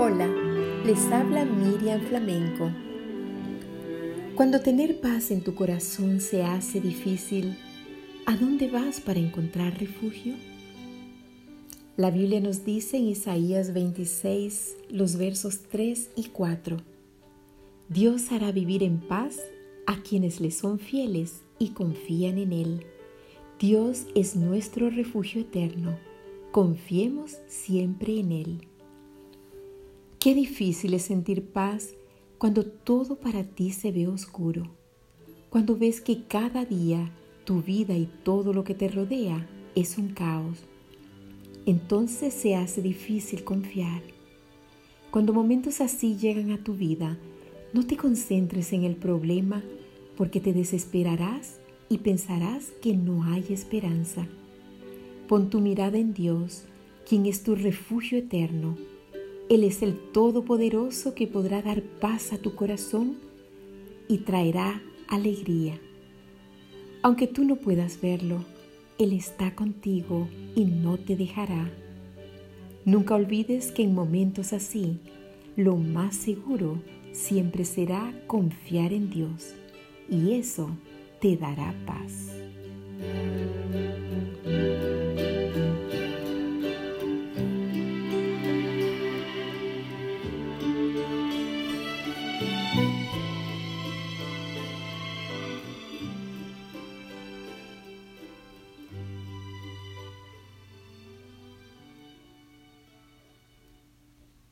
Les habla Miriam Flamenco. Cuando tener paz en tu corazón se hace difícil, ¿a dónde vas para encontrar refugio? La Biblia nos dice en Isaías 26, los versos 3 y 4, Dios hará vivir en paz a quienes le son fieles y confían en Él. Dios es nuestro refugio eterno. Confiemos siempre en Él. Qué difícil es sentir paz cuando todo para ti se ve oscuro, cuando ves que cada día tu vida y todo lo que te rodea es un caos. Entonces se hace difícil confiar. Cuando momentos así llegan a tu vida, no te concentres en el problema porque te desesperarás y pensarás que no hay esperanza. Pon tu mirada en Dios, quien es tu refugio eterno él es el Todopoderoso que podrá dar paz a tu corazón y traerá alegría. Aunque tú no puedas verlo, Él está contigo y no te dejará. Nunca olvides que en momentos así, lo más seguro siempre será confiar en Dios y eso te dará paz.